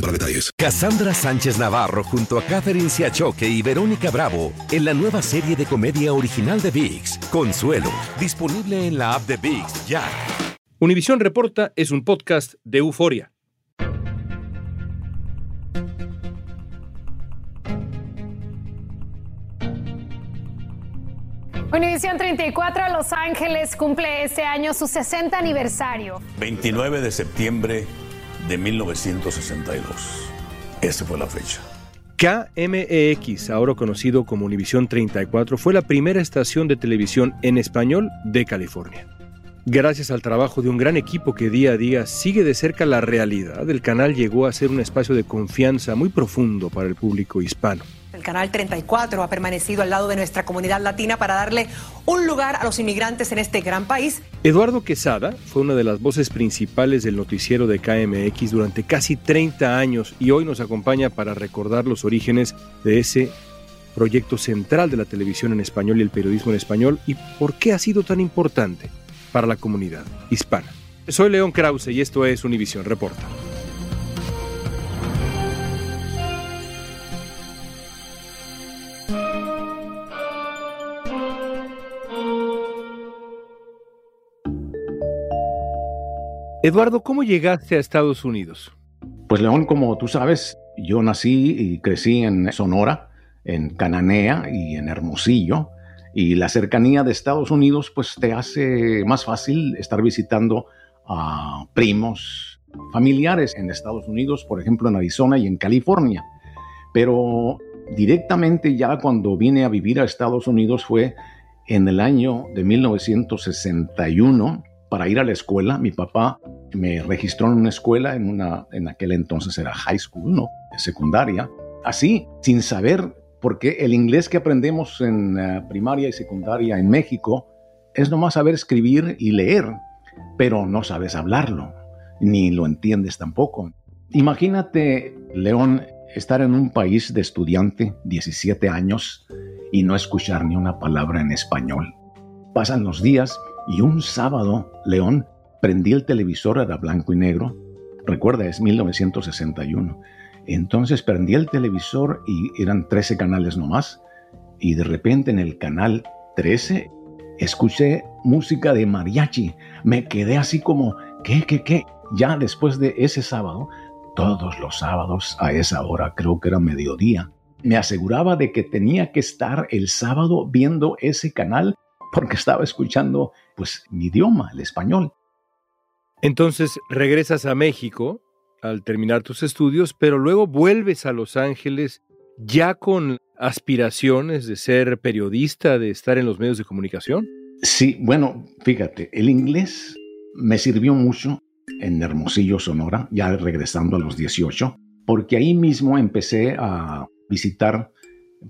para detalles. Cassandra Sánchez Navarro junto a Catherine Siachoque y Verónica Bravo en la nueva serie de comedia original de VIX, Consuelo, disponible en la app de VIX ya. Univisión Reporta es un podcast de euforia. Univisión 34 Los Ángeles cumple este año su 60 aniversario. 29 de septiembre de 1962. Esa fue la fecha. KMEX, ahora conocido como Univisión 34, fue la primera estación de televisión en español de California. Gracias al trabajo de un gran equipo que día a día sigue de cerca la realidad, el canal llegó a ser un espacio de confianza muy profundo para el público hispano. Canal 34 ha permanecido al lado de nuestra comunidad latina para darle un lugar a los inmigrantes en este gran país. Eduardo Quesada fue una de las voces principales del noticiero de KMX durante casi 30 años y hoy nos acompaña para recordar los orígenes de ese proyecto central de la televisión en español y el periodismo en español y por qué ha sido tan importante para la comunidad hispana. Soy León Krause y esto es Univisión Reporta. Eduardo, ¿cómo llegaste a Estados Unidos? Pues León, como tú sabes, yo nací y crecí en Sonora, en Cananea y en Hermosillo, y la cercanía de Estados Unidos pues te hace más fácil estar visitando a primos, familiares en Estados Unidos, por ejemplo en Arizona y en California. Pero directamente ya cuando vine a vivir a Estados Unidos fue en el año de 1961 para ir a la escuela. Mi papá me registró en una escuela, en, una, en aquel entonces era high school, ¿no? Secundaria. Así, sin saber, porque el inglés que aprendemos en eh, primaria y secundaria en México es nomás saber escribir y leer, pero no sabes hablarlo, ni lo entiendes tampoco. Imagínate, León, estar en un país de estudiante, 17 años, y no escuchar ni una palabra en español. Pasan los días y un sábado, León, prendí el televisor, era blanco y negro. Recuerda, es 1961. Entonces prendí el televisor y eran 13 canales nomás. Y de repente en el canal 13 escuché música de mariachi. Me quedé así como, ¿qué, qué, qué? Ya después de ese sábado, todos los sábados a esa hora, creo que era mediodía, me aseguraba de que tenía que estar el sábado viendo ese canal porque estaba escuchando pues mi idioma, el español. Entonces regresas a México al terminar tus estudios, pero luego vuelves a Los Ángeles ya con aspiraciones de ser periodista, de estar en los medios de comunicación. Sí, bueno, fíjate, el inglés me sirvió mucho en Hermosillo, Sonora, ya regresando a los 18, porque ahí mismo empecé a visitar,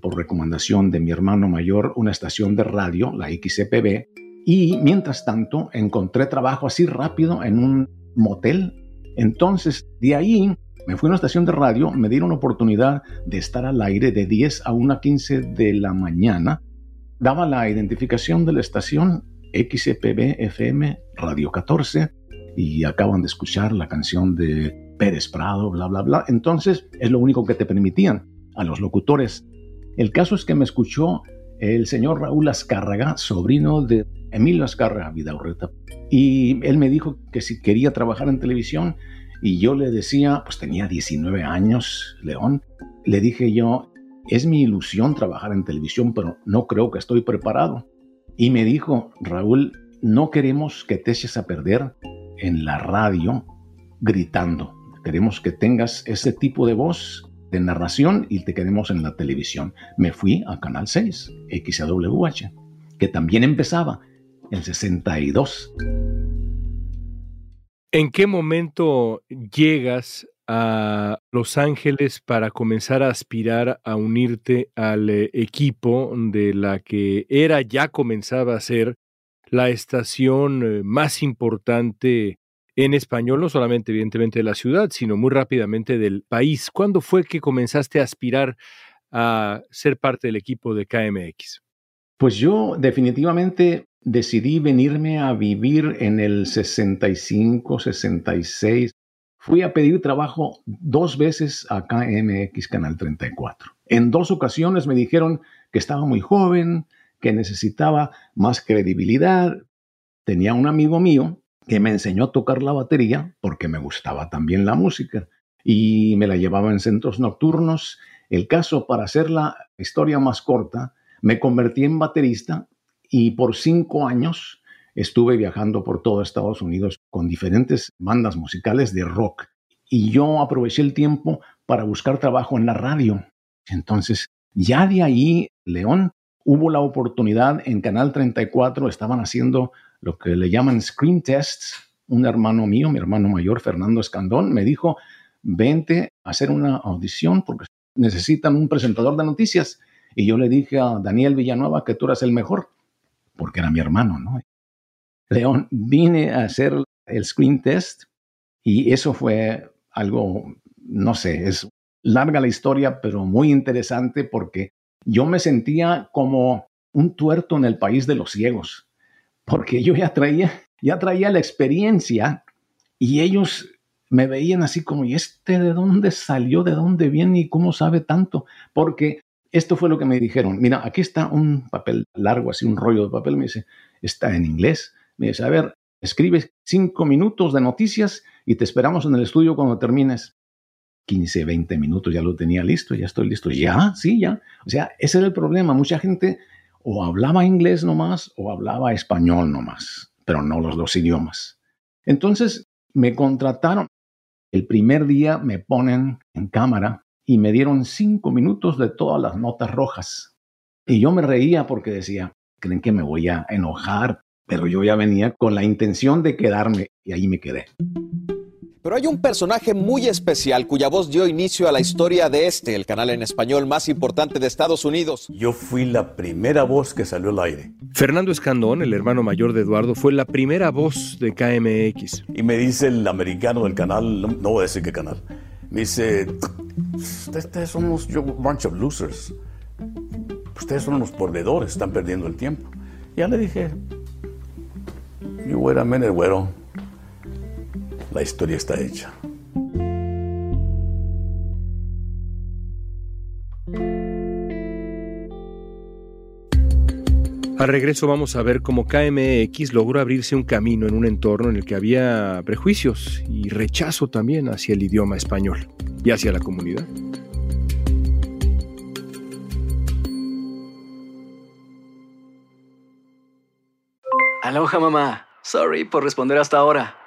por recomendación de mi hermano mayor, una estación de radio, la XCPB, y mientras tanto encontré trabajo así rápido en un motel. Entonces, de ahí me fui a una estación de radio, me dieron oportunidad de estar al aire de 10 a 1.15 de la mañana. Daba la identificación de la estación XPB FM Radio 14 y acaban de escuchar la canción de Pérez Prado, bla, bla, bla. Entonces es lo único que te permitían a los locutores. El caso es que me escuchó el señor Raúl Azcárraga, sobrino de Emilio Azcárraga Vidaurreta, y él me dijo que si quería trabajar en televisión, y yo le decía, pues tenía 19 años, León, le dije yo, es mi ilusión trabajar en televisión, pero no creo que estoy preparado. Y me dijo, Raúl, no queremos que te eches a perder en la radio gritando. queremos que tengas ese tipo de voz de narración y te queremos en la televisión. Me fui a Canal 6, XWH, que también empezaba en 62. ¿En qué momento llegas a Los Ángeles para comenzar a aspirar a unirte al eh, equipo de la que era ya comenzaba a ser la estación eh, más importante en español, no solamente evidentemente de la ciudad, sino muy rápidamente del país. ¿Cuándo fue que comenzaste a aspirar a ser parte del equipo de KMX? Pues yo definitivamente decidí venirme a vivir en el 65, 66. Fui a pedir trabajo dos veces a KMX Canal 34. En dos ocasiones me dijeron que estaba muy joven, que necesitaba más credibilidad. Tenía un amigo mío que me enseñó a tocar la batería porque me gustaba también la música y me la llevaba en centros nocturnos. El caso, para hacer la historia más corta, me convertí en baterista y por cinco años estuve viajando por todo Estados Unidos con diferentes bandas musicales de rock. Y yo aproveché el tiempo para buscar trabajo en la radio. Entonces, ya de ahí, León, hubo la oportunidad en Canal 34, estaban haciendo lo que le llaman screen tests. Un hermano mío, mi hermano mayor, Fernando Escandón, me dijo, vente a hacer una audición porque necesitan un presentador de noticias. Y yo le dije a Daniel Villanueva que tú eras el mejor, porque era mi hermano, ¿no? León, vine a hacer el screen test y eso fue algo, no sé, es larga la historia, pero muy interesante porque yo me sentía como un tuerto en el país de los ciegos porque yo ya traía, ya traía la experiencia y ellos me veían así como, ¿y este de dónde salió, de dónde viene y cómo sabe tanto? Porque esto fue lo que me dijeron. Mira, aquí está un papel largo, así un rollo de papel. Me dice, está en inglés. Me dice, a ver, escribe cinco minutos de noticias y te esperamos en el estudio cuando termines. 15, 20 minutos, ya lo tenía listo, ya estoy listo. Ya, sí, ya. O sea, ese era el problema. Mucha gente o hablaba inglés nomás o hablaba español nomás, pero no los dos idiomas. Entonces me contrataron. El primer día me ponen en cámara y me dieron cinco minutos de todas las notas rojas. Y yo me reía porque decía, creen que me voy a enojar, pero yo ya venía con la intención de quedarme y ahí me quedé. Pero hay un personaje muy especial cuya voz dio inicio a la historia de este, el canal en español más importante de Estados Unidos. Yo fui la primera voz que salió al aire. Fernando Escandón, el hermano mayor de Eduardo, fue la primera voz de KMX. Y me dice el americano del canal, no, voy a decir qué canal, me dice, ustedes son unos bunch of losers. Ustedes son unos perdedores, están perdiendo el tiempo. Ya le dije, you wait a minute, güero la historia está hecha. Al regreso vamos a ver cómo KMX logró abrirse un camino en un entorno en el que había prejuicios y rechazo también hacia el idioma español y hacia la comunidad. Aloha mamá. Sorry por responder hasta ahora.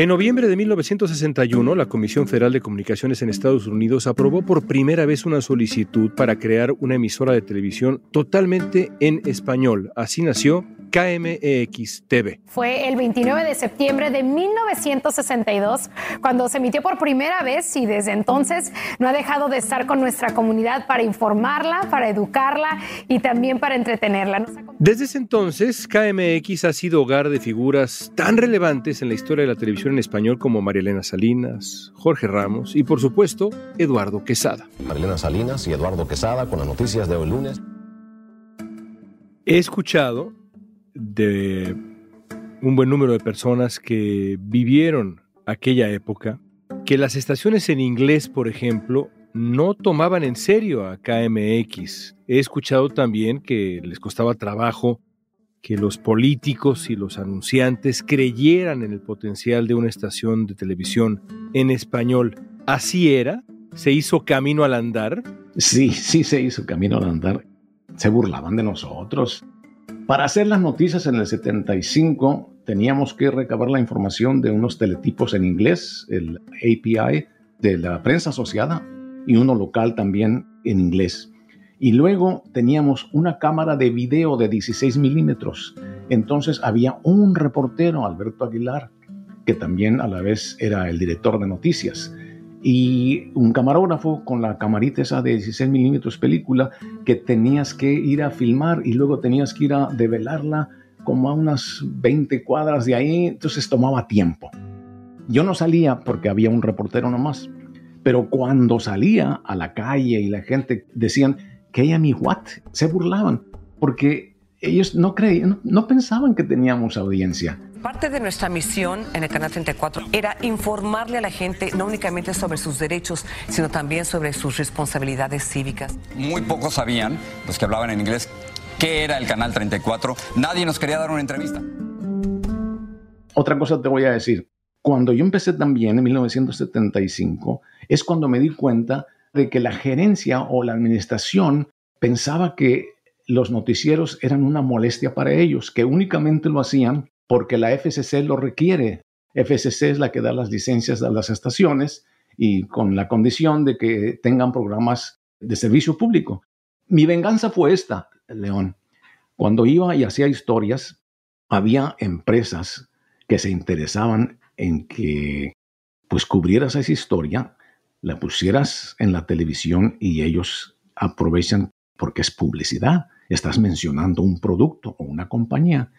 En noviembre de 1961, la Comisión Federal de Comunicaciones en Estados Unidos aprobó por primera vez una solicitud para crear una emisora de televisión totalmente en español. Así nació KMEX TV. Fue el 29 de septiembre de 1962 cuando se emitió por primera vez y desde entonces no ha dejado de estar con nuestra comunidad para informarla, para educarla y también para entretenerla. Desde ese entonces, KMX ha sido hogar de figuras tan relevantes en la historia de la televisión en español como Marielena Salinas, Jorge Ramos y por supuesto Eduardo Quesada. Marielena Salinas y Eduardo Quesada con las noticias de hoy lunes. He escuchado de un buen número de personas que vivieron aquella época que las estaciones en inglés, por ejemplo, no tomaban en serio a KMX. He escuchado también que les costaba trabajo que los políticos y los anunciantes creyeran en el potencial de una estación de televisión en español. ¿Así era? ¿Se hizo camino al andar? Sí, sí se hizo camino al andar. Se burlaban de nosotros. Para hacer las noticias en el 75 teníamos que recabar la información de unos teletipos en inglés, el API de la prensa asociada y uno local también en inglés. Y luego teníamos una cámara de video de 16 milímetros. Entonces había un reportero, Alberto Aguilar, que también a la vez era el director de noticias. Y un camarógrafo con la camarita esa de 16 milímetros película que tenías que ir a filmar y luego tenías que ir a develarla como a unas 20 cuadras de ahí. Entonces tomaba tiempo. Yo no salía porque había un reportero nomás. Pero cuando salía a la calle y la gente decían, que ella mi what, se burlaban, porque ellos no creían, no pensaban que teníamos audiencia. Parte de nuestra misión en el Canal 34 era informarle a la gente no únicamente sobre sus derechos, sino también sobre sus responsabilidades cívicas. Muy pocos sabían, los que hablaban en inglés, qué era el Canal 34. Nadie nos quería dar una entrevista. Otra cosa te voy a decir. Cuando yo empecé también en 1975, es cuando me di cuenta de que la gerencia o la administración pensaba que los noticieros eran una molestia para ellos, que únicamente lo hacían porque la FCC lo requiere. FCC es la que da las licencias a las estaciones y con la condición de que tengan programas de servicio público. Mi venganza fue esta, León. Cuando iba y hacía historias, había empresas que se interesaban en que pues cubrieras esa historia la pusieras en la televisión y ellos aprovechan porque es publicidad. Estás mencionando un producto o una compañía.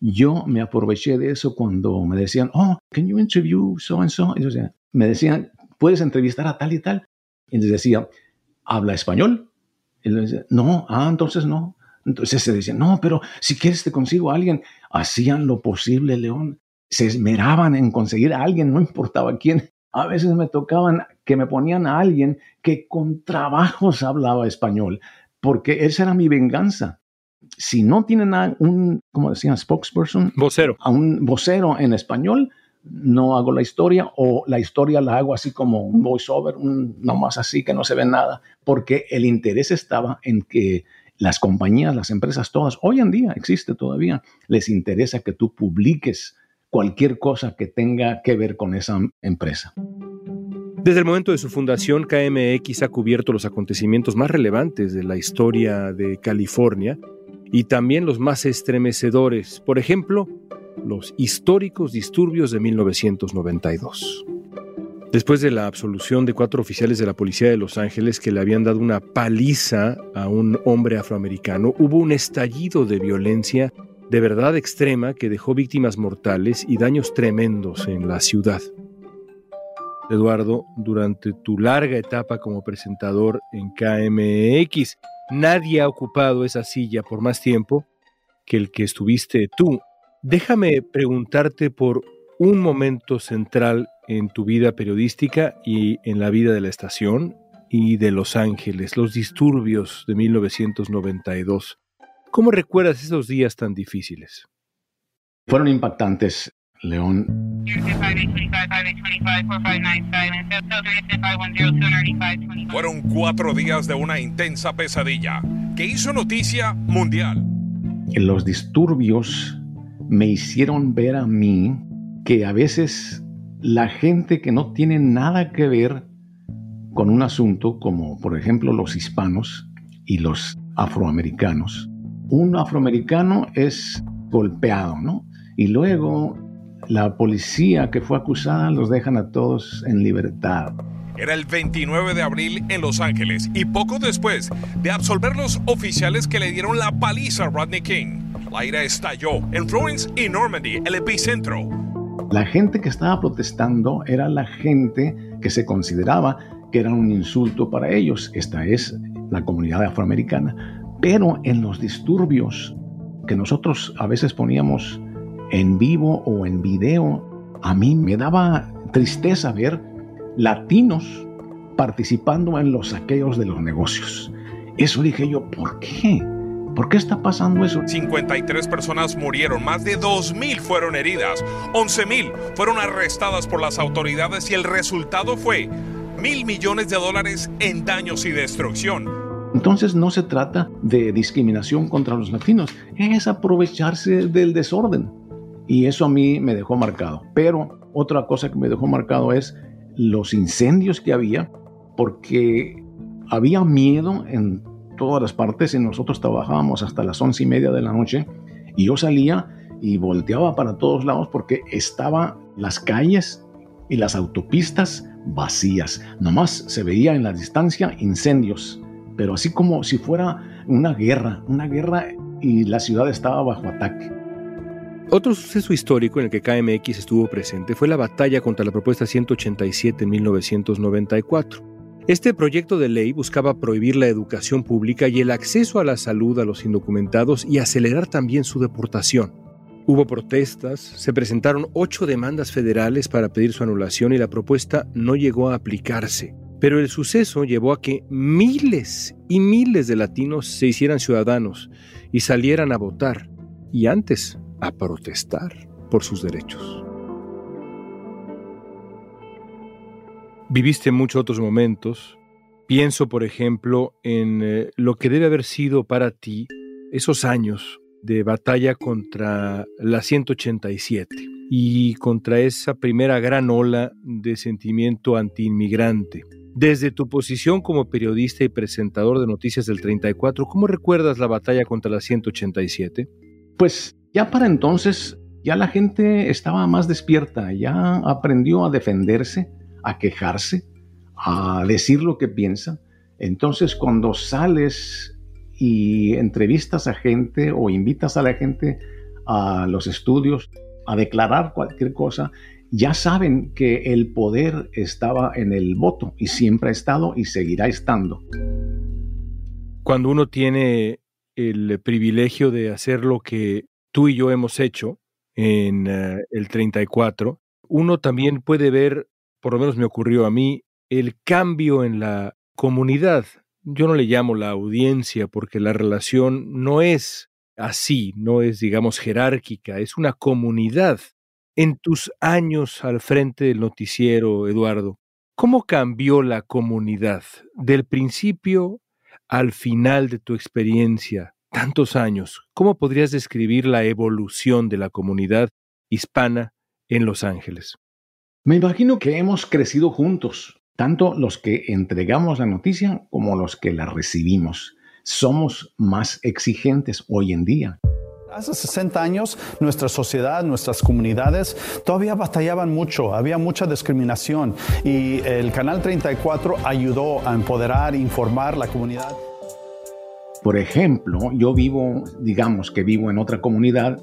Yo me aproveché de eso cuando me decían, oh, can you interview so and so? me decían, ¿puedes entrevistar a tal y tal? Y les decía, ¿habla español? Y les no, ah, entonces no. Entonces se decían, no, pero si quieres te consigo a alguien. Hacían lo posible, León. Se esmeraban en conseguir a alguien, no importaba quién. A veces me tocaban que me ponían a alguien que con trabajos hablaba español, porque esa era mi venganza. Si no tienen a un, como decían, spokesperson, vocero, a un vocero en español, no hago la historia o la historia la hago así como un voiceover, un, nomás así que no se ve nada, porque el interés estaba en que las compañías, las empresas todas, hoy en día existe todavía, les interesa que tú publiques cualquier cosa que tenga que ver con esa empresa. Desde el momento de su fundación, KMX ha cubierto los acontecimientos más relevantes de la historia de California y también los más estremecedores, por ejemplo, los históricos disturbios de 1992. Después de la absolución de cuatro oficiales de la Policía de Los Ángeles que le habían dado una paliza a un hombre afroamericano, hubo un estallido de violencia de verdad extrema que dejó víctimas mortales y daños tremendos en la ciudad. Eduardo, durante tu larga etapa como presentador en KMX, nadie ha ocupado esa silla por más tiempo que el que estuviste tú. Déjame preguntarte por un momento central en tu vida periodística y en la vida de la estación y de Los Ángeles, los disturbios de 1992. ¿Cómo recuerdas esos días tan difíciles? Fueron impactantes, León. Fueron cuatro días de una intensa pesadilla que hizo noticia mundial. Los disturbios me hicieron ver a mí que a veces la gente que no tiene nada que ver con un asunto como por ejemplo los hispanos y los afroamericanos, un afroamericano es golpeado, ¿no? Y luego la policía que fue acusada los dejan a todos en libertad. Era el 29 de abril en Los Ángeles y poco después de absolver los oficiales que le dieron la paliza a Rodney King, la ira estalló en Florence y Normandy, el epicentro. La gente que estaba protestando era la gente que se consideraba que era un insulto para ellos. Esta es la comunidad afroamericana. Pero en los disturbios que nosotros a veces poníamos en vivo o en video, a mí me daba tristeza ver latinos participando en los saqueos de los negocios. Eso dije yo, ¿por qué? ¿Por qué está pasando eso? 53 personas murieron, más de 2.000 fueron heridas, 11.000 fueron arrestadas por las autoridades y el resultado fue mil millones de dólares en daños y destrucción. Entonces no se trata de discriminación contra los latinos, es aprovecharse del desorden. Y eso a mí me dejó marcado. Pero otra cosa que me dejó marcado es los incendios que había, porque había miedo en todas las partes y nosotros trabajábamos hasta las once y media de la noche y yo salía y volteaba para todos lados porque estaban las calles y las autopistas vacías. Nomás se veía en la distancia incendios, pero así como si fuera una guerra, una guerra y la ciudad estaba bajo ataque. Otro suceso histórico en el que KMX estuvo presente fue la batalla contra la propuesta 187 en 1994. Este proyecto de ley buscaba prohibir la educación pública y el acceso a la salud a los indocumentados y acelerar también su deportación. Hubo protestas, se presentaron ocho demandas federales para pedir su anulación y la propuesta no llegó a aplicarse. Pero el suceso llevó a que miles y miles de latinos se hicieran ciudadanos y salieran a votar y antes a protestar por sus derechos. Viviste muchos otros momentos. Pienso, por ejemplo, en eh, lo que debe haber sido para ti esos años de batalla contra la 187 y contra esa primera gran ola de sentimiento antiinmigrante. Desde tu posición como periodista y presentador de noticias del 34, ¿cómo recuerdas la batalla contra la 187? Pues ya para entonces, ya la gente estaba más despierta, ya aprendió a defenderse, a quejarse, a decir lo que piensa. Entonces cuando sales y entrevistas a gente o invitas a la gente a los estudios a declarar cualquier cosa, ya saben que el poder estaba en el voto y siempre ha estado y seguirá estando. Cuando uno tiene el privilegio de hacer lo que tú y yo hemos hecho en eh, el 34, uno también puede ver por lo menos me ocurrió a mí, el cambio en la comunidad. Yo no le llamo la audiencia porque la relación no es así, no es, digamos, jerárquica, es una comunidad. En tus años al frente del noticiero, Eduardo, ¿cómo cambió la comunidad del principio al final de tu experiencia, tantos años? ¿Cómo podrías describir la evolución de la comunidad hispana en Los Ángeles? Me imagino que hemos crecido juntos, tanto los que entregamos la noticia como los que la recibimos. Somos más exigentes hoy en día. Hace 60 años nuestra sociedad, nuestras comunidades todavía batallaban mucho, había mucha discriminación y el Canal 34 ayudó a empoderar, informar la comunidad. Por ejemplo, yo vivo, digamos que vivo en otra comunidad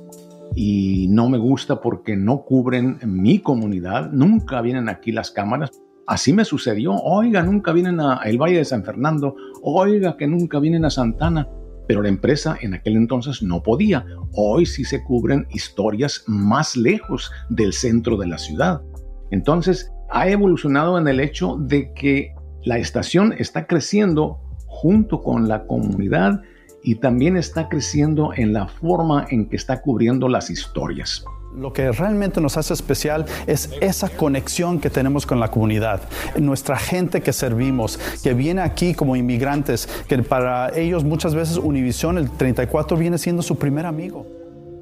y no me gusta porque no cubren mi comunidad, nunca vienen aquí las cámaras. Así me sucedió, oiga, nunca vienen a el Valle de San Fernando, oiga, que nunca vienen a Santana, pero la empresa en aquel entonces no podía. Hoy sí se cubren historias más lejos del centro de la ciudad. Entonces, ha evolucionado en el hecho de que la estación está creciendo junto con la comunidad y también está creciendo en la forma en que está cubriendo las historias. Lo que realmente nos hace especial es esa conexión que tenemos con la comunidad, nuestra gente que servimos, que viene aquí como inmigrantes, que para ellos muchas veces Univision, el 34, viene siendo su primer amigo.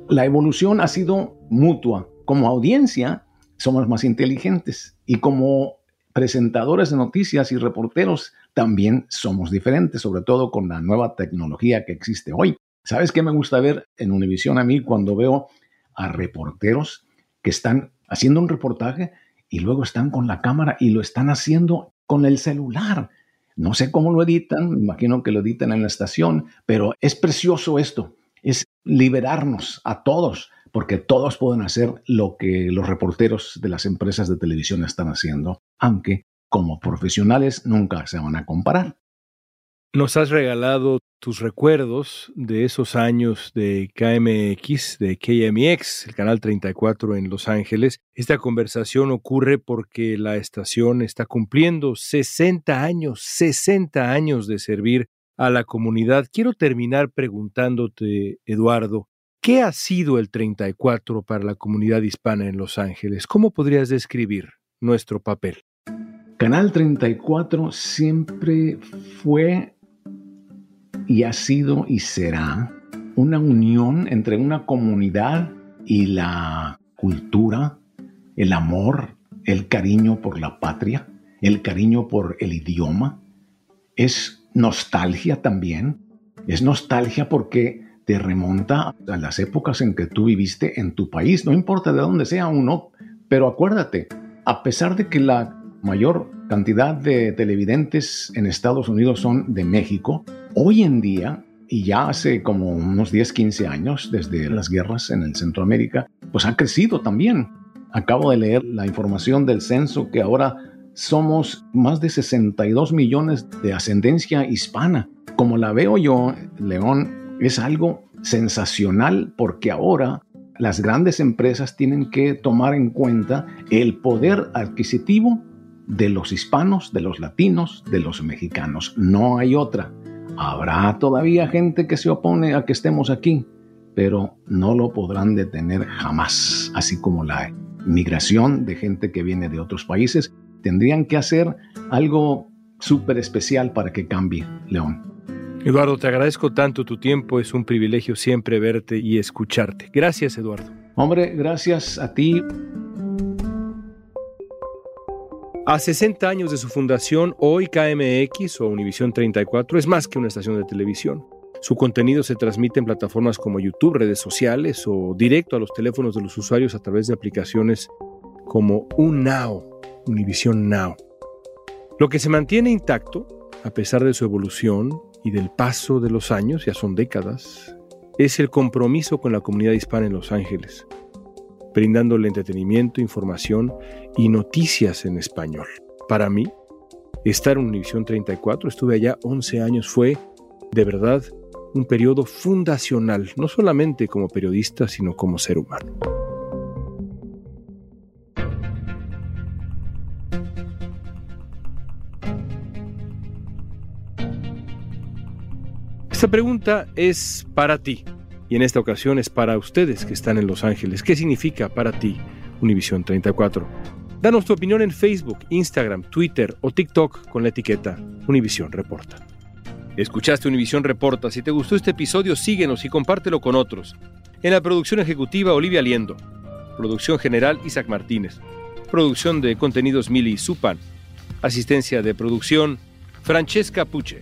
La evolución ha sido mutua. Como audiencia, somos más inteligentes y como presentadores de noticias y reporteros también somos diferentes, sobre todo con la nueva tecnología que existe hoy. ¿Sabes qué me gusta ver en Univisión a mí cuando veo a reporteros que están haciendo un reportaje y luego están con la cámara y lo están haciendo con el celular? No sé cómo lo editan, me imagino que lo editan en la estación, pero es precioso esto, es liberarnos a todos, porque todos pueden hacer lo que los reporteros de las empresas de televisión están haciendo, aunque como profesionales nunca se van a comparar. Nos has regalado tus recuerdos de esos años de KMX, de KMX, el canal 34 en Los Ángeles. Esta conversación ocurre porque la estación está cumpliendo 60 años, 60 años de servir a la comunidad. Quiero terminar preguntándote, Eduardo, ¿qué ha sido el 34 para la comunidad hispana en Los Ángeles? ¿Cómo podrías describir nuestro papel? Canal 34 siempre fue y ha sido y será una unión entre una comunidad y la cultura, el amor, el cariño por la patria, el cariño por el idioma. Es nostalgia también. Es nostalgia porque te remonta a las épocas en que tú viviste en tu país, no importa de dónde sea uno, pero acuérdate, a pesar de que la mayor cantidad de televidentes en Estados Unidos son de México, Hoy en día, y ya hace como unos 10, 15 años, desde las guerras en el Centroamérica, pues ha crecido también. Acabo de leer la información del censo que ahora somos más de 62 millones de ascendencia hispana. Como la veo yo, León, es algo sensacional porque ahora las grandes empresas tienen que tomar en cuenta el poder adquisitivo de los hispanos, de los latinos, de los mexicanos. No hay otra. Habrá todavía gente que se opone a que estemos aquí, pero no lo podrán detener jamás, así como la migración de gente que viene de otros países. Tendrían que hacer algo súper especial para que cambie, León. Eduardo, te agradezco tanto tu tiempo, es un privilegio siempre verte y escucharte. Gracias, Eduardo. Hombre, gracias a ti. A 60 años de su fundación, hoy KMX o Univisión 34 es más que una estación de televisión. Su contenido se transmite en plataformas como YouTube, redes sociales o directo a los teléfonos de los usuarios a través de aplicaciones como UNOW, Univision Now. Lo que se mantiene intacto, a pesar de su evolución y del paso de los años, ya son décadas, es el compromiso con la comunidad hispana en Los Ángeles brindándole entretenimiento, información y noticias en español. Para mí, estar en Univisión 34, estuve allá 11 años, fue de verdad un periodo fundacional, no solamente como periodista, sino como ser humano. Esta pregunta es para ti y en esta ocasión es para ustedes que están en Los Ángeles. ¿Qué significa para ti Univisión 34? Danos tu opinión en Facebook, Instagram, Twitter o TikTok con la etiqueta Univisión Reporta. Escuchaste Univisión Reporta. Si te gustó este episodio, síguenos y compártelo con otros. En la producción ejecutiva, Olivia Liendo. Producción general, Isaac Martínez. Producción de contenidos, Mili Supan. Asistencia de producción, Francesca Puche.